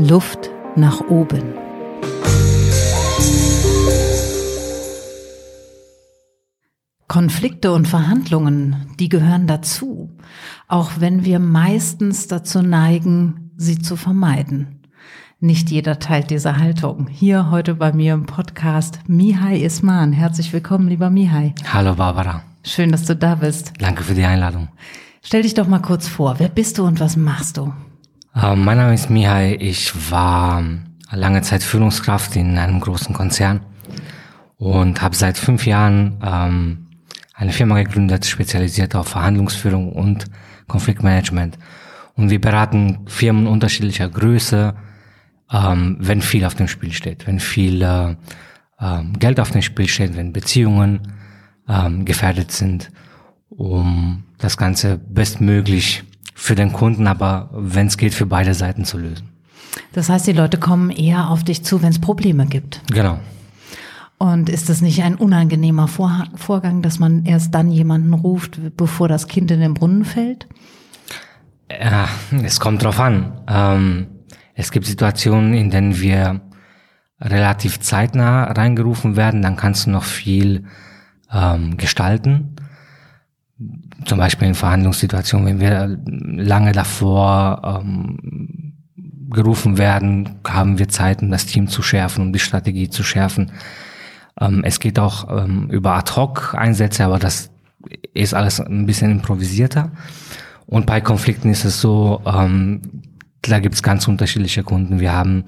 Luft nach oben. Konflikte und Verhandlungen, die gehören dazu, auch wenn wir meistens dazu neigen, sie zu vermeiden. Nicht jeder teilt diese Haltung. Hier heute bei mir im Podcast Mihai Isman. Herzlich willkommen, lieber Mihai. Hallo Barbara. Schön, dass du da bist. Danke für die Einladung. Stell dich doch mal kurz vor. Wer bist du und was machst du? Uh, mein Name ist Mihai. Ich war lange Zeit Führungskraft in einem großen Konzern und habe seit fünf Jahren ähm, eine Firma gegründet, spezialisiert auf Verhandlungsführung und Konfliktmanagement. Und wir beraten Firmen unterschiedlicher Größe, ähm, wenn viel auf dem Spiel steht, wenn viel äh, äh, Geld auf dem Spiel steht, wenn Beziehungen ähm, gefährdet sind, um das Ganze bestmöglich für den Kunden, aber wenn es geht, für beide Seiten zu lösen. Das heißt, die Leute kommen eher auf dich zu, wenn es Probleme gibt. Genau. Und ist das nicht ein unangenehmer Vor Vorgang, dass man erst dann jemanden ruft, bevor das Kind in den Brunnen fällt? Ja, es kommt drauf an. Ähm, es gibt Situationen, in denen wir relativ zeitnah reingerufen werden, dann kannst du noch viel ähm, gestalten. Zum Beispiel in Verhandlungssituationen, wenn wir lange davor ähm, gerufen werden, haben wir Zeit, um das Team zu schärfen, um die Strategie zu schärfen. Ähm, es geht auch ähm, über Ad-Hoc-Einsätze, aber das ist alles ein bisschen improvisierter. Und bei Konflikten ist es so, ähm, da gibt es ganz unterschiedliche Kunden. Wir haben,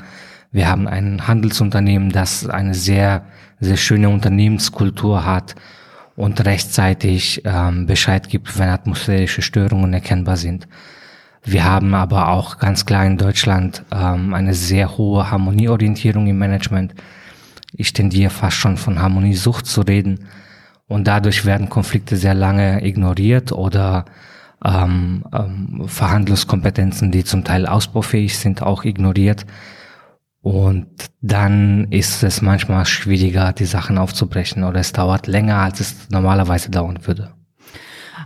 wir haben ein Handelsunternehmen, das eine sehr, sehr schöne Unternehmenskultur hat und rechtzeitig ähm, Bescheid gibt, wenn atmosphärische Störungen erkennbar sind. Wir haben aber auch ganz klar in Deutschland ähm, eine sehr hohe Harmonieorientierung im Management. Ich tendiere fast schon von Harmoniesucht zu reden. Und dadurch werden Konflikte sehr lange ignoriert oder ähm, ähm, Verhandlungskompetenzen, die zum Teil ausbaufähig sind, auch ignoriert. Und dann ist es manchmal schwieriger, die Sachen aufzubrechen oder es dauert länger, als es normalerweise dauern würde.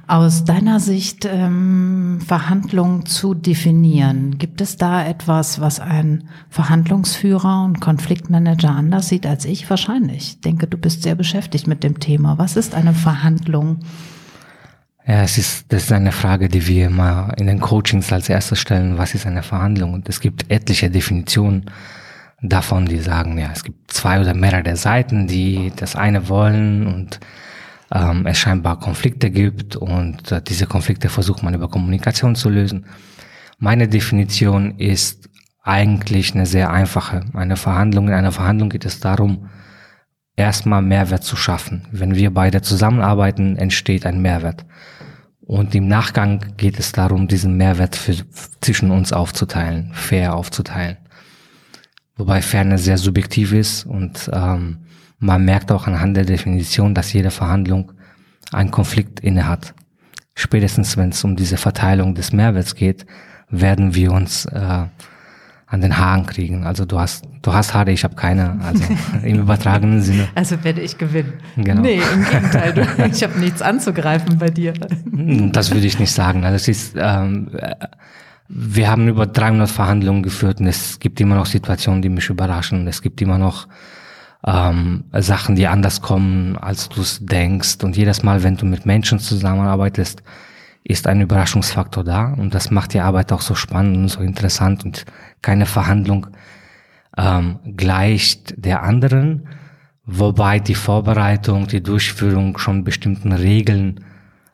Aus deiner Sicht ähm, Verhandlungen zu definieren, gibt es da etwas, was ein Verhandlungsführer und Konfliktmanager anders sieht als ich? Wahrscheinlich. Ich denke, du bist sehr beschäftigt mit dem Thema. Was ist eine Verhandlung? Ja, es ist, das ist eine Frage, die wir immer in den Coachings als erstes stellen. Was ist eine Verhandlung? Und es gibt etliche Definitionen davon, die sagen, ja, es gibt zwei oder mehrere Seiten, die das eine wollen und ähm, es scheinbar Konflikte gibt und äh, diese Konflikte versucht man über Kommunikation zu lösen. Meine Definition ist eigentlich eine sehr einfache. Eine Verhandlung, in einer Verhandlung geht es darum, erstmal Mehrwert zu schaffen. Wenn wir beide zusammenarbeiten, entsteht ein Mehrwert. Und im Nachgang geht es darum, diesen Mehrwert für, zwischen uns aufzuteilen, fair aufzuteilen. Wobei Fairness sehr subjektiv ist und ähm, man merkt auch anhand der Definition, dass jede Verhandlung einen Konflikt innehat. Spätestens wenn es um diese Verteilung des Mehrwerts geht, werden wir uns äh, an den Haaren kriegen. Also du hast, du hast Haare, ich habe keine. Also im übertragenen Sinne. Also werde ich gewinnen. Genau. Nee, im Gegenteil. Du, ich habe nichts anzugreifen bei dir. Das würde ich nicht sagen. Also es ist, ähm, wir haben über 300 Verhandlungen geführt und es gibt immer noch Situationen, die mich überraschen. Es gibt immer noch ähm, Sachen, die anders kommen, als du es denkst. Und jedes Mal, wenn du mit Menschen zusammenarbeitest, ist ein Überraschungsfaktor da und das macht die Arbeit auch so spannend und so interessant und keine Verhandlung ähm, gleicht der anderen, wobei die Vorbereitung, die Durchführung schon bestimmten Regeln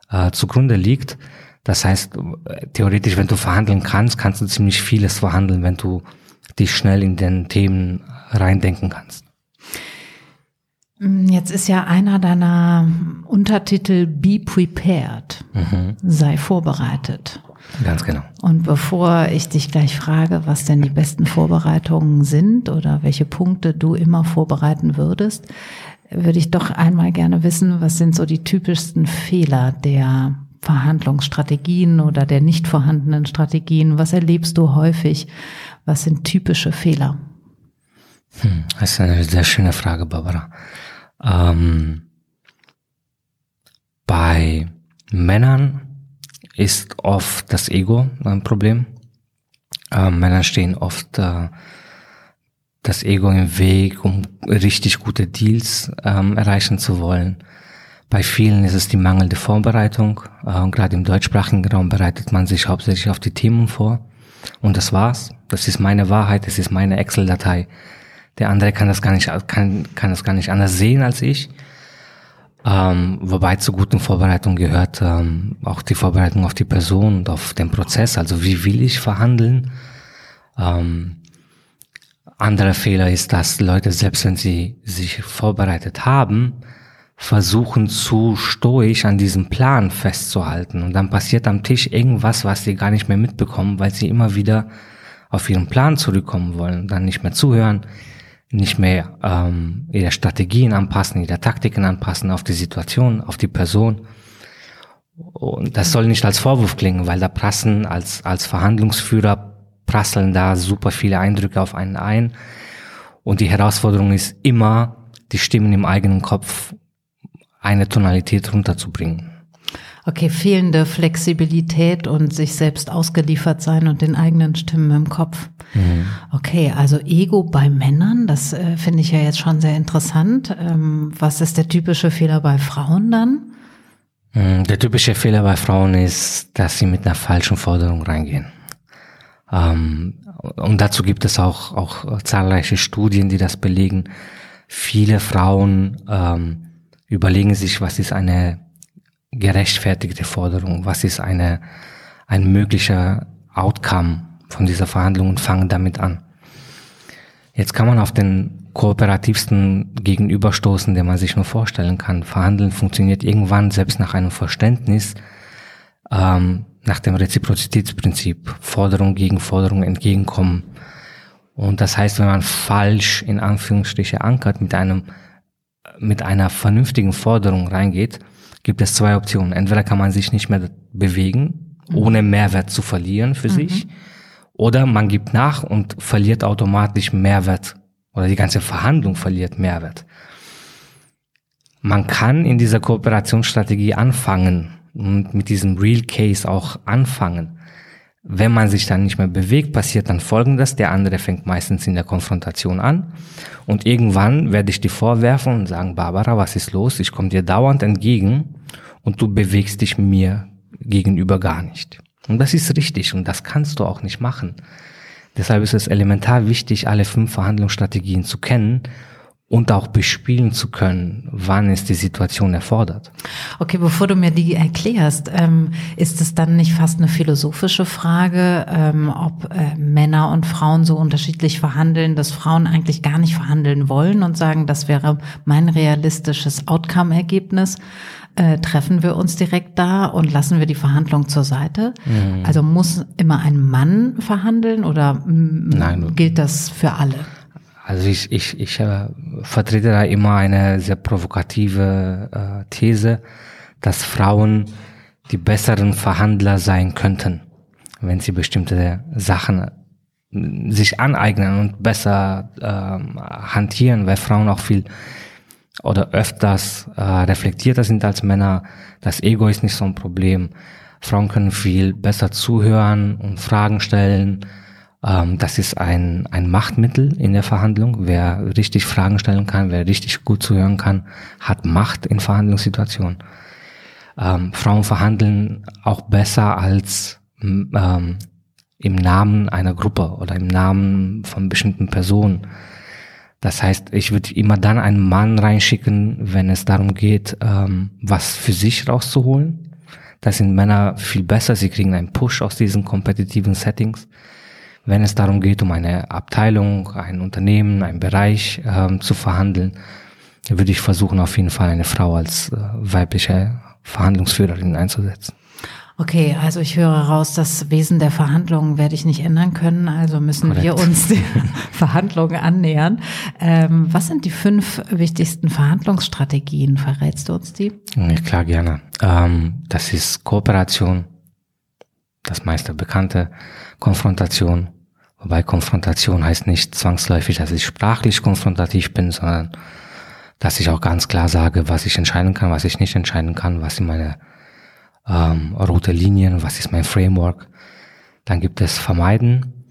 äh, zugrunde liegt. Das heißt, theoretisch, wenn du verhandeln kannst, kannst du ziemlich vieles verhandeln, wenn du dich schnell in den Themen reindenken kannst. Jetzt ist ja einer deiner Untertitel Be Prepared. Mhm. Sei vorbereitet. Ganz genau. Und bevor ich dich gleich frage, was denn die besten Vorbereitungen sind oder welche Punkte du immer vorbereiten würdest, würde ich doch einmal gerne wissen, was sind so die typischsten Fehler der Verhandlungsstrategien oder der nicht vorhandenen Strategien? Was erlebst du häufig? Was sind typische Fehler? Hm, das ist eine sehr schöne Frage, Barbara. Ähm, bei Männern ist oft das Ego ein Problem. Ähm, Männern stehen oft äh, das Ego im Weg, um richtig gute Deals ähm, erreichen zu wollen. Bei vielen ist es die mangelnde Vorbereitung. Äh, Gerade im deutschsprachigen Raum bereitet man sich hauptsächlich auf die Themen vor. Und das war's. Das ist meine Wahrheit, das ist meine Excel-Datei. Der andere kann das gar nicht, kann, kann das gar nicht anders sehen als ich. Ähm, wobei zur guten Vorbereitung gehört ähm, auch die Vorbereitung auf die Person und auf den Prozess. Also wie will ich verhandeln? Ähm, anderer Fehler ist, dass Leute, selbst wenn sie sich vorbereitet haben, versuchen zu stoisch an diesem Plan festzuhalten. Und dann passiert am Tisch irgendwas, was sie gar nicht mehr mitbekommen, weil sie immer wieder auf ihren Plan zurückkommen wollen, dann nicht mehr zuhören, nicht mehr ähm, ihre Strategien anpassen, ihre Taktiken anpassen auf die Situation, auf die Person. Und das soll nicht als Vorwurf klingen, weil da prassen als, als Verhandlungsführer prasseln da super viele Eindrücke auf einen ein. Und die Herausforderung ist immer, die Stimmen im eigenen Kopf eine Tonalität runterzubringen. Okay, fehlende Flexibilität und sich selbst ausgeliefert sein und den eigenen Stimmen im Kopf. Mhm. Okay, also Ego bei Männern, das äh, finde ich ja jetzt schon sehr interessant. Ähm, was ist der typische Fehler bei Frauen dann? Mhm, der typische Fehler bei Frauen ist, dass sie mit einer falschen Forderung reingehen. Ähm, und dazu gibt es auch, auch zahlreiche Studien, die das belegen. Viele Frauen ähm, überlegen sich, was ist eine gerechtfertigte Forderung, was ist eine, ein möglicher Outcome von dieser Verhandlung und fangen damit an. Jetzt kann man auf den kooperativsten gegenüberstoßen, den man sich nur vorstellen kann. Verhandeln funktioniert irgendwann selbst nach einem Verständnis, ähm, nach dem Reziprozitätsprinzip, Forderung gegen Forderung entgegenkommen. Und das heißt, wenn man falsch in Anführungsstriche ankert mit einem, mit einer vernünftigen Forderung reingeht, gibt es zwei Optionen. Entweder kann man sich nicht mehr bewegen, mhm. ohne Mehrwert zu verlieren für mhm. sich, oder man gibt nach und verliert automatisch Mehrwert oder die ganze Verhandlung verliert Mehrwert. Man kann in dieser Kooperationsstrategie anfangen und mit diesem Real Case auch anfangen. Wenn man sich dann nicht mehr bewegt, passiert dann Folgendes. Der andere fängt meistens in der Konfrontation an. Und irgendwann werde ich dir vorwerfen und sagen, Barbara, was ist los? Ich komme dir dauernd entgegen und du bewegst dich mir gegenüber gar nicht. Und das ist richtig und das kannst du auch nicht machen. Deshalb ist es elementar wichtig, alle fünf Verhandlungsstrategien zu kennen und auch bespielen zu können, wann es die Situation erfordert. Okay, bevor du mir die erklärst, ähm, ist es dann nicht fast eine philosophische Frage, ähm, ob äh, Männer und Frauen so unterschiedlich verhandeln, dass Frauen eigentlich gar nicht verhandeln wollen und sagen, das wäre mein realistisches Outcome-Ergebnis? Äh, treffen wir uns direkt da und lassen wir die Verhandlung zur Seite? Mhm. Also muss immer ein Mann verhandeln oder Nein, gilt das für alle? Also ich, ich, ich äh, vertrete da immer eine sehr provokative äh, These, dass Frauen die besseren Verhandler sein könnten, wenn sie bestimmte Sachen äh, sich aneignen und besser äh, hantieren, weil Frauen auch viel oder öfters äh, reflektierter sind als Männer. Das Ego ist nicht so ein Problem. Frauen können viel besser zuhören und Fragen stellen ähm, das ist ein, ein Machtmittel in der Verhandlung. Wer richtig Fragen stellen kann, wer richtig gut zuhören kann, hat Macht in Verhandlungssituationen. Ähm, Frauen verhandeln auch besser als ähm, im Namen einer Gruppe oder im Namen von bestimmten Personen. Das heißt, ich würde immer dann einen Mann reinschicken, wenn es darum geht, ähm, was für sich rauszuholen. Da sind Männer viel besser, sie kriegen einen Push aus diesen kompetitiven Settings. Wenn es darum geht, um eine Abteilung, ein Unternehmen, einen Bereich ähm, zu verhandeln, würde ich versuchen, auf jeden Fall eine Frau als äh, weibliche Verhandlungsführerin einzusetzen. Okay, also ich höre raus, das Wesen der Verhandlungen werde ich nicht ändern können, also müssen Correct. wir uns den Verhandlungen annähern. Ähm, was sind die fünf wichtigsten Verhandlungsstrategien? Verrätst du uns die? Ja, klar, gerne. Ähm, das ist Kooperation, das meiste bekannte. Konfrontation. Wobei Konfrontation heißt nicht zwangsläufig, dass ich sprachlich konfrontativ bin, sondern dass ich auch ganz klar sage, was ich entscheiden kann, was ich nicht entscheiden kann, was sind meine ähm, rote Linien, was ist mein Framework. Dann gibt es Vermeiden.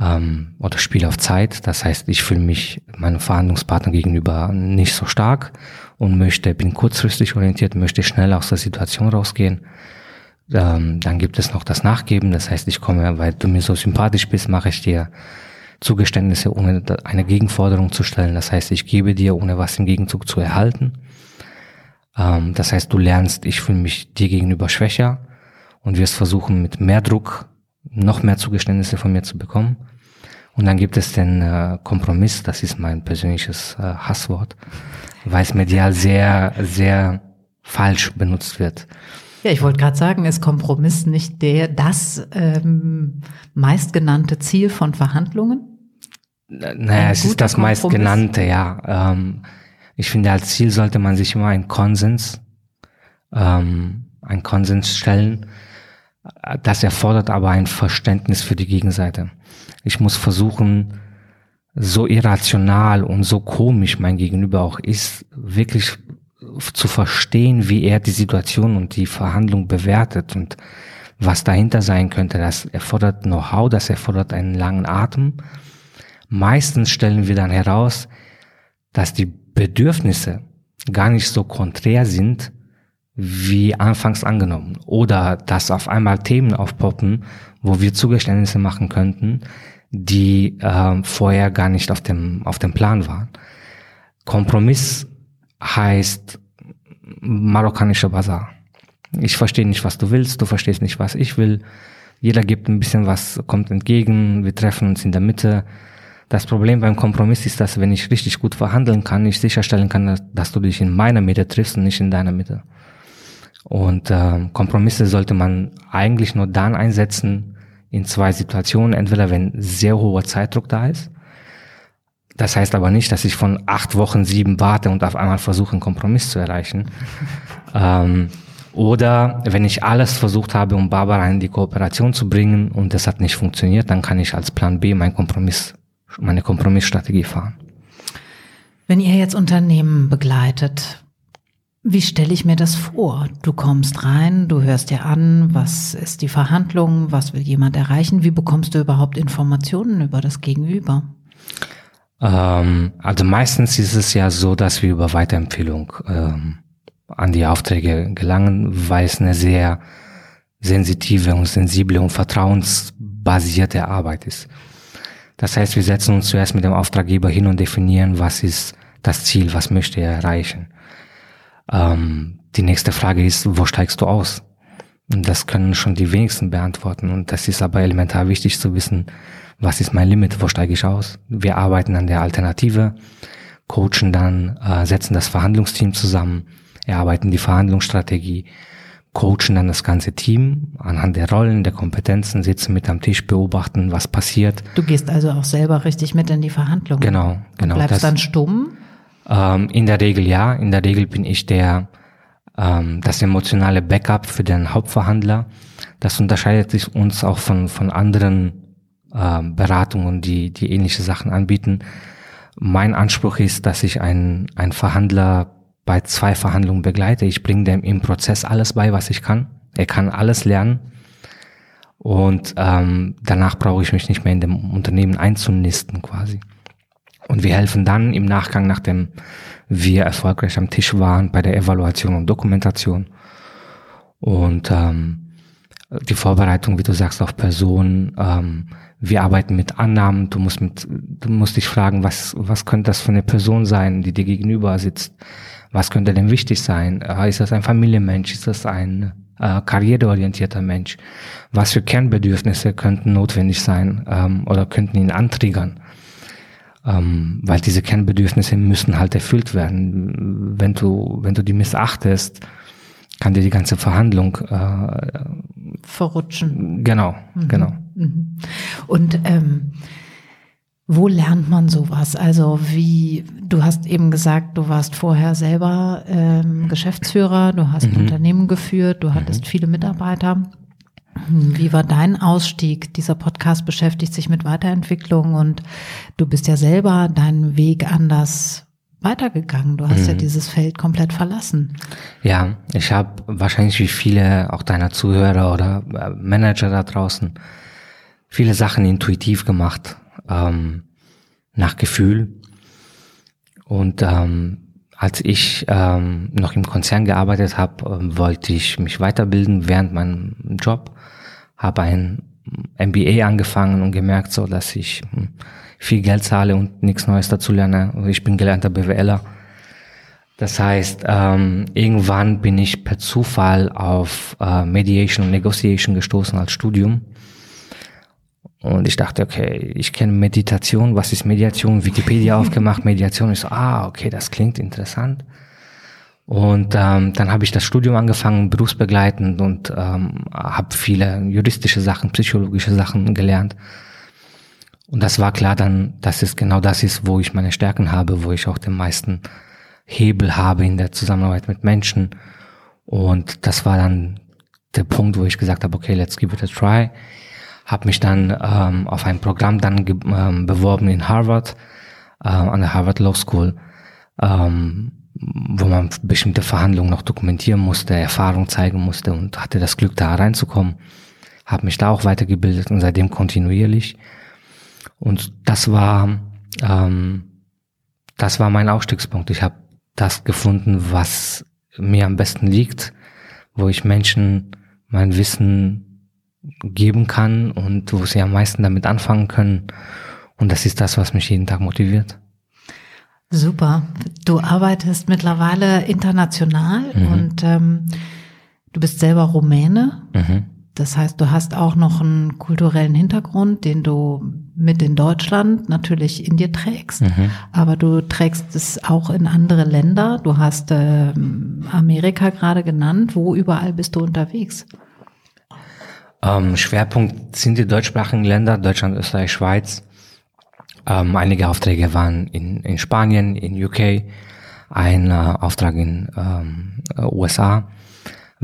ähm, oder spiele auf Zeit. Das heißt, ich fühle mich meinem Verhandlungspartner gegenüber nicht so stark und möchte, bin kurzfristig orientiert, möchte schnell aus der Situation rausgehen. Ähm, dann gibt es noch das Nachgeben. Das heißt, ich komme, weil du mir so sympathisch bist, mache ich dir Zugeständnisse, ohne eine Gegenforderung zu stellen. Das heißt, ich gebe dir, ohne was im Gegenzug zu erhalten. Ähm, das heißt, du lernst, ich fühle mich dir gegenüber schwächer und wirst versuchen, mit mehr Druck noch mehr Zugeständnisse von mir zu bekommen. Und dann gibt es den äh, Kompromiss, das ist mein persönliches äh, Hasswort, weil es medial sehr, sehr falsch benutzt wird. Ja, ich wollte gerade sagen, ist Kompromiss nicht der das ähm, meistgenannte Ziel von Verhandlungen? Naja, es ist das meistgenannte, ja. Ähm, ich finde, als Ziel sollte man sich immer einen Konsens, ähm, einen Konsens stellen. Das erfordert aber ein Verständnis für die Gegenseite. Ich muss versuchen, so irrational und so komisch mein Gegenüber auch ist, wirklich zu verstehen, wie er die Situation und die Verhandlung bewertet und was dahinter sein könnte. Das erfordert Know-how, das erfordert einen langen Atem. Meistens stellen wir dann heraus, dass die Bedürfnisse gar nicht so konträr sind, wie anfangs angenommen. Oder dass auf einmal Themen aufpoppen, wo wir Zugeständnisse machen könnten, die äh, vorher gar nicht auf dem, auf dem Plan waren. Kompromiss heißt marokkanischer Bazar. Ich verstehe nicht, was du willst, du verstehst nicht, was ich will. Jeder gibt ein bisschen was, kommt entgegen, wir treffen uns in der Mitte. Das Problem beim Kompromiss ist, dass wenn ich richtig gut verhandeln kann, ich sicherstellen kann, dass, du dich in meiner Mitte triffst und nicht in deiner Mitte. Und äh, Kompromisse sollte man eigentlich nur dann einsetzen in zwei Situationen. Entweder wenn sehr hoher Zeitdruck da ist das heißt aber nicht, dass ich von acht Wochen sieben warte und auf einmal versuche, einen Kompromiss zu erreichen. ähm, oder wenn ich alles versucht habe, um Barbara in die Kooperation zu bringen und das hat nicht funktioniert, dann kann ich als Plan B mein Kompromiss, meine Kompromissstrategie fahren. Wenn ihr jetzt Unternehmen begleitet, wie stelle ich mir das vor? Du kommst rein, du hörst dir an, was ist die Verhandlung, was will jemand erreichen, wie bekommst du überhaupt Informationen über das Gegenüber? Ähm, also meistens ist es ja so, dass wir über Weiterempfehlung ähm, an die Aufträge gelangen, weil es eine sehr sensitive und sensible und vertrauensbasierte Arbeit ist. Das heißt, wir setzen uns zuerst mit dem Auftraggeber hin und definieren, was ist das Ziel, was möchte er erreichen. Ähm, die nächste Frage ist, wo steigst du aus? Und das können schon die wenigsten beantworten. Und das ist aber elementar wichtig zu wissen, was ist mein Limit, wo steige ich aus. Wir arbeiten an der Alternative, coachen dann, äh, setzen das Verhandlungsteam zusammen, erarbeiten die Verhandlungsstrategie, coachen dann das ganze Team anhand der Rollen, der Kompetenzen, sitzen mit am Tisch, beobachten, was passiert. Du gehst also auch selber richtig mit in die Verhandlungen. Genau, genau. Und bleibst das, dann stumm? Ähm, in der Regel ja. In der Regel bin ich der, ähm, das emotionale Backup für den Hauptverhandler. Das unterscheidet sich uns auch von, von anderen Beratungen, die, die ähnliche Sachen anbieten. Mein Anspruch ist, dass ich einen, einen Verhandler bei zwei Verhandlungen begleite. Ich bringe dem im Prozess alles bei, was ich kann. Er kann alles lernen. Und ähm, danach brauche ich mich nicht mehr in dem Unternehmen einzunisten quasi. Und wir helfen dann im Nachgang, nachdem wir erfolgreich am Tisch waren, bei der Evaluation und Dokumentation. Und ähm, die Vorbereitung, wie du sagst, auf Personen, ähm, wir arbeiten mit Annahmen, du musst mit, du musst dich fragen, was, was könnte das für eine Person sein, die dir gegenüber sitzt? Was könnte denn wichtig sein? Äh, ist das ein Familienmensch? Ist das ein äh, karriereorientierter Mensch? Was für Kernbedürfnisse könnten notwendig sein ähm, oder könnten ihn antriggern? Ähm, weil diese Kernbedürfnisse müssen halt erfüllt werden. Wenn du, wenn du die missachtest, kann dir die ganze Verhandlung äh, verrutschen. Genau, mhm. genau. Mhm. Und ähm, wo lernt man sowas? Also wie, du hast eben gesagt, du warst vorher selber ähm, Geschäftsführer, du hast mhm. Unternehmen geführt, du hattest mhm. viele Mitarbeiter. Wie war dein Ausstieg? Dieser Podcast beschäftigt sich mit Weiterentwicklung und du bist ja selber deinen Weg anders weitergegangen. Du hast mhm. ja dieses Feld komplett verlassen. Ja, ich habe wahrscheinlich wie viele auch deiner Zuhörer oder äh, Manager da draußen viele Sachen intuitiv gemacht, ähm, nach Gefühl. Und ähm, als ich ähm, noch im Konzern gearbeitet habe, äh, wollte ich mich weiterbilden während meinem Job, habe ein MBA angefangen und gemerkt, so dass ich hm, viel Geld zahle und nichts Neues dazu lerne. Ich bin gelernter BWLer. Das heißt, ähm, irgendwann bin ich per Zufall auf äh, Mediation und Negotiation gestoßen als Studium. Und ich dachte, okay, ich kenne Meditation, was ist Mediation? Wikipedia aufgemacht, Mediation. So, ah, okay, das klingt interessant. Und ähm, dann habe ich das Studium angefangen, berufsbegleitend und ähm, habe viele juristische Sachen, psychologische Sachen gelernt. Und das war klar dann, dass es genau das ist, wo ich meine Stärken habe, wo ich auch den meisten Hebel habe in der Zusammenarbeit mit Menschen. Und das war dann der Punkt, wo ich gesagt habe, okay, let's give it a try. Habe mich dann ähm, auf ein Programm dann ähm, beworben in Harvard, äh, an der Harvard Law School, ähm, wo man bestimmte Verhandlungen noch dokumentieren musste, Erfahrung zeigen musste und hatte das Glück, da reinzukommen. Habe mich da auch weitergebildet und seitdem kontinuierlich. Und das war ähm, das war mein Ausstiegspunkt. Ich habe das gefunden, was mir am besten liegt, wo ich Menschen mein Wissen geben kann und wo sie am meisten damit anfangen können. Und das ist das, was mich jeden Tag motiviert. Super. Du arbeitest mittlerweile international mhm. und ähm, du bist selber Rumäne. Mhm. Das heißt, du hast auch noch einen kulturellen Hintergrund, den du mit in Deutschland natürlich in dir trägst, mhm. aber du trägst es auch in andere Länder. Du hast äh, Amerika gerade genannt. Wo überall bist du unterwegs? Ähm, Schwerpunkt sind die deutschsprachigen Länder, Deutschland, Österreich, Schweiz. Ähm, einige Aufträge waren in, in Spanien, in UK, ein äh, Auftrag in ähm, USA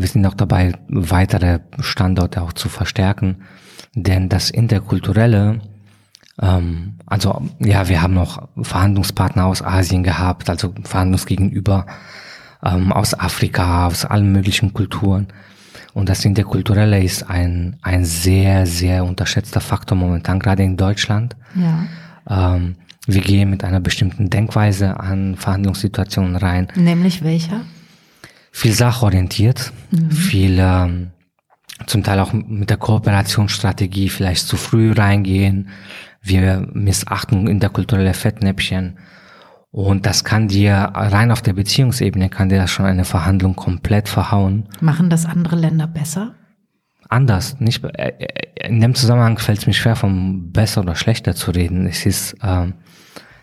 wir sind auch dabei, weitere Standorte auch zu verstärken, denn das Interkulturelle, ähm, also ja, wir haben noch Verhandlungspartner aus Asien gehabt, also Verhandlungsgegenüber ähm, aus Afrika, aus allen möglichen Kulturen. Und das Interkulturelle ist ein, ein sehr, sehr unterschätzter Faktor momentan, gerade in Deutschland. Ja. Ähm, wir gehen mit einer bestimmten Denkweise an Verhandlungssituationen rein. Nämlich welcher? viel sachorientiert, mhm. viel ähm, zum Teil auch mit der Kooperationsstrategie vielleicht zu früh reingehen. Wir missachten interkulturelle Fettnäpfchen. Und das kann dir rein auf der Beziehungsebene kann dir das schon eine Verhandlung komplett verhauen. Machen das andere Länder besser? Anders. Nicht, äh, äh, in dem Zusammenhang fällt es mir schwer, vom besser oder schlechter zu reden. Es ist, äh,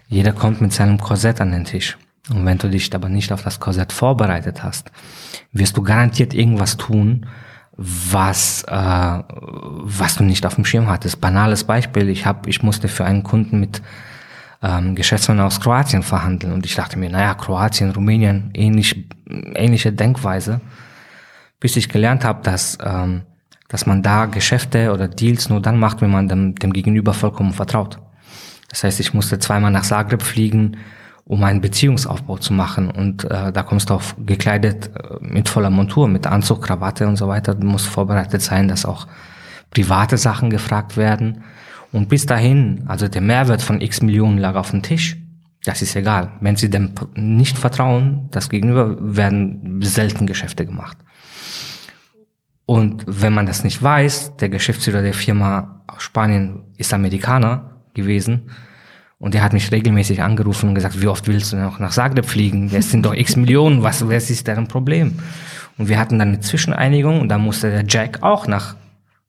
jeder kommt mit seinem Korsett an den Tisch. Und wenn du dich aber nicht auf das Korsett vorbereitet hast, wirst du garantiert irgendwas tun, was äh, was du nicht auf dem Schirm hattest. Banales Beispiel: Ich habe, ich musste für einen Kunden mit ähm, Geschäftsmann aus Kroatien verhandeln und ich dachte mir, naja, Kroatien, Rumänien, ähnlich, ähnliche Denkweise, bis ich gelernt habe, dass ähm, dass man da Geschäfte oder Deals nur dann macht, wenn man dem, dem Gegenüber vollkommen vertraut. Das heißt, ich musste zweimal nach Zagreb fliegen, um einen Beziehungsaufbau zu machen. Und äh, da kommst du auf gekleidet äh, mit voller Montur, mit Anzug, Krawatte und so weiter. Du musst vorbereitet sein, dass auch private Sachen gefragt werden. Und bis dahin, also der Mehrwert von x Millionen lag auf dem Tisch. Das ist egal. Wenn sie dem nicht vertrauen, das Gegenüber werden selten Geschäfte gemacht. Und wenn man das nicht weiß, der Geschäftsführer der Firma aus Spanien ist Amerikaner gewesen, und er hat mich regelmäßig angerufen und gesagt, wie oft willst du noch nach Zagreb fliegen? Es sind doch x Millionen, was, was ist deren Problem? Und wir hatten dann eine Zwischeneinigung und da musste der Jack auch nach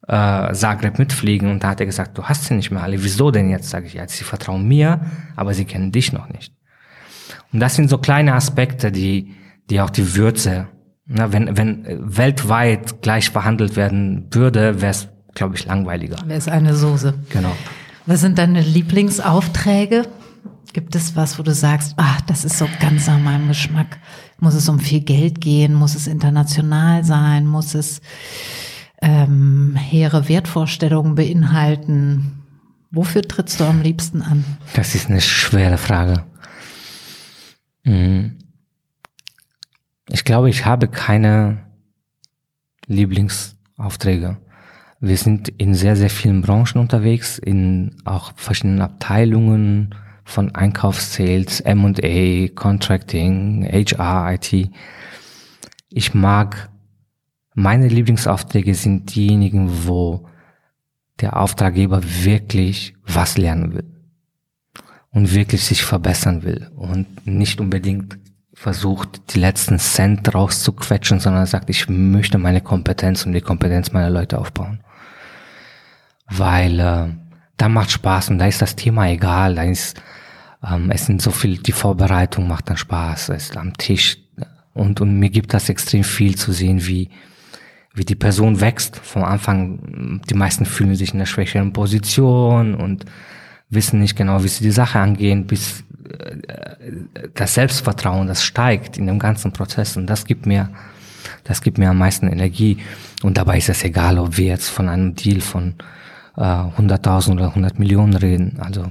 äh, Zagreb mitfliegen und da hat er gesagt, du hast sie nicht mehr alle. Wieso denn jetzt? Sage ich, ja, sie vertrauen mir, aber sie kennen dich noch nicht. Und das sind so kleine Aspekte, die, die auch die Würze, na, wenn, wenn weltweit gleich behandelt werden würde, wäre es, glaube ich, langweiliger. Wäre es eine Soße. Genau. Was sind deine Lieblingsaufträge? Gibt es was, wo du sagst, ach, das ist so ganz nach meinem Geschmack? Muss es um viel Geld gehen? Muss es international sein? Muss es ähm, hehre Wertvorstellungen beinhalten? Wofür trittst du am liebsten an? Das ist eine schwere Frage. Hm. Ich glaube, ich habe keine Lieblingsaufträge. Wir sind in sehr, sehr vielen Branchen unterwegs, in auch verschiedenen Abteilungen von Einkaufssales, M&A, Contracting, HR, IT. Ich mag, meine Lieblingsaufträge sind diejenigen, wo der Auftraggeber wirklich was lernen will und wirklich sich verbessern will und nicht unbedingt versucht, die letzten Cent rauszuquetschen, sondern sagt, ich möchte meine Kompetenz und die Kompetenz meiner Leute aufbauen. Weil äh, da macht Spaß und da ist das Thema egal, da ist ähm, es sind so viel, die Vorbereitung macht dann Spaß, es ist am Tisch und, und mir gibt das extrem viel zu sehen, wie, wie die Person wächst. Vom Anfang, die meisten fühlen sich in einer schwächeren Position und wissen nicht genau, wie sie die Sache angehen, bis das Selbstvertrauen, das steigt in dem ganzen Prozess und das gibt mir, das gibt mir am meisten Energie. Und dabei ist es egal, ob wir jetzt von einem Deal von äh, 100.000 oder 100 Millionen reden. Also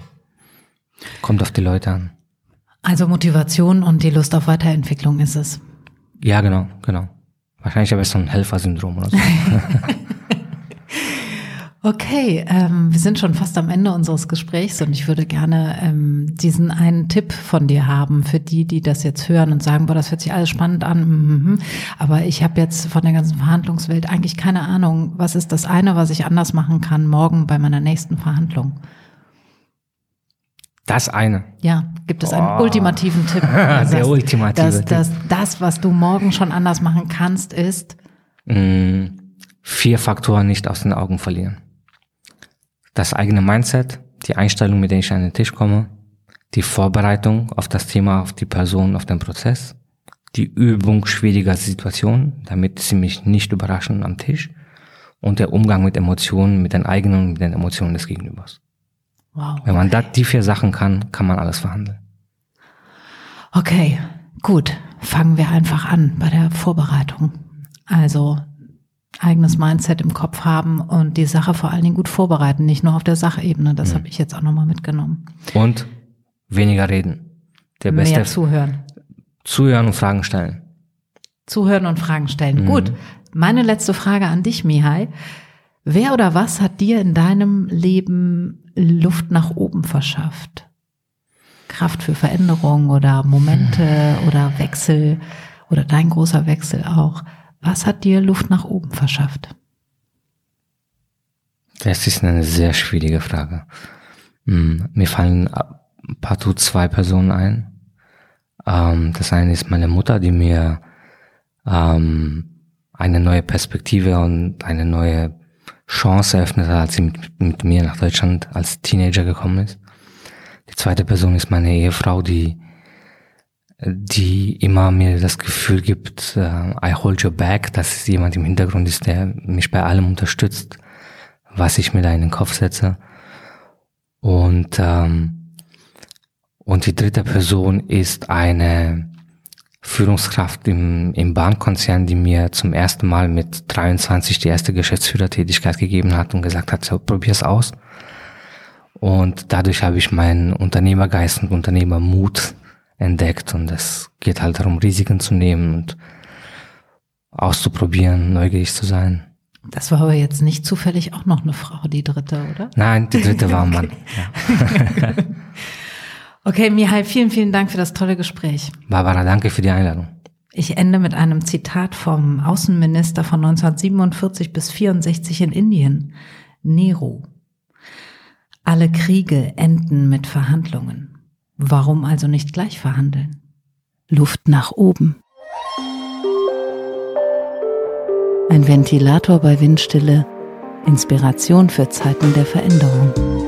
kommt auf die Leute an. Also Motivation und die Lust auf Weiterentwicklung ist es. Ja, genau, genau. Wahrscheinlich ich so ein Helfersyndrom oder so. Okay, ähm, wir sind schon fast am Ende unseres Gesprächs und ich würde gerne ähm, diesen einen Tipp von dir haben für die, die das jetzt hören und sagen, boah, das hört sich alles spannend an, mhm. aber ich habe jetzt von der ganzen Verhandlungswelt eigentlich keine Ahnung, was ist das eine, was ich anders machen kann morgen bei meiner nächsten Verhandlung? Das eine. Ja, gibt es einen oh. ultimativen Tipp? der das, ultimative dass, Tipp. Dass das, was du morgen schon anders machen kannst, ist? Mm, vier Faktoren nicht aus den Augen verlieren das eigene Mindset, die Einstellung, mit der ich an den Tisch komme, die Vorbereitung auf das Thema, auf die Person, auf den Prozess, die Übung schwieriger Situationen, damit sie mich nicht überraschen am Tisch und der Umgang mit Emotionen, mit den eigenen und mit den Emotionen des Gegenübers. Wow. Wenn man da die vier Sachen kann, kann man alles verhandeln. Okay, gut. Fangen wir einfach an bei der Vorbereitung. Also eigenes Mindset im Kopf haben und die Sache vor allen Dingen gut vorbereiten, nicht nur auf der Sachebene. Das mhm. habe ich jetzt auch nochmal mitgenommen. Und weniger reden. Der beste Mehr zuhören. Zuhören und Fragen stellen. Zuhören und Fragen stellen. Mhm. Gut. Meine letzte Frage an dich, Mihai. Wer oder was hat dir in deinem Leben Luft nach oben verschafft? Kraft für Veränderung oder Momente oder Wechsel oder dein großer Wechsel auch. Was hat dir Luft nach oben verschafft? Das ist eine sehr schwierige Frage. Hm, mir fallen partout zwei Personen ein. Ähm, das eine ist meine Mutter, die mir ähm, eine neue Perspektive und eine neue Chance eröffnet hat, als sie mit, mit mir nach Deutschland als Teenager gekommen ist. Die zweite Person ist meine Ehefrau, die die immer mir das Gefühl gibt, uh, I hold your back, dass jemand im Hintergrund ist, der mich bei allem unterstützt, was ich mir da in den Kopf setze. Und, ähm, und die dritte Person ist eine Führungskraft im, im Bahnkonzern, die mir zum ersten Mal mit 23 die erste Geschäftsführertätigkeit gegeben hat und gesagt hat, so, probier's aus. Und dadurch habe ich meinen Unternehmergeist und Unternehmermut entdeckt und es geht halt darum, Risiken zu nehmen und auszuprobieren, neugierig zu sein. Das war aber jetzt nicht zufällig auch noch eine Frau, die dritte, oder? Nein, die dritte war ein Mann. Ja. okay, Mihai, vielen, vielen Dank für das tolle Gespräch. Barbara, danke für die Einladung. Ich ende mit einem Zitat vom Außenminister von 1947 bis 64 in Indien, Nehru. Alle Kriege enden mit Verhandlungen. Warum also nicht gleich verhandeln? Luft nach oben. Ein Ventilator bei Windstille, Inspiration für Zeiten der Veränderung.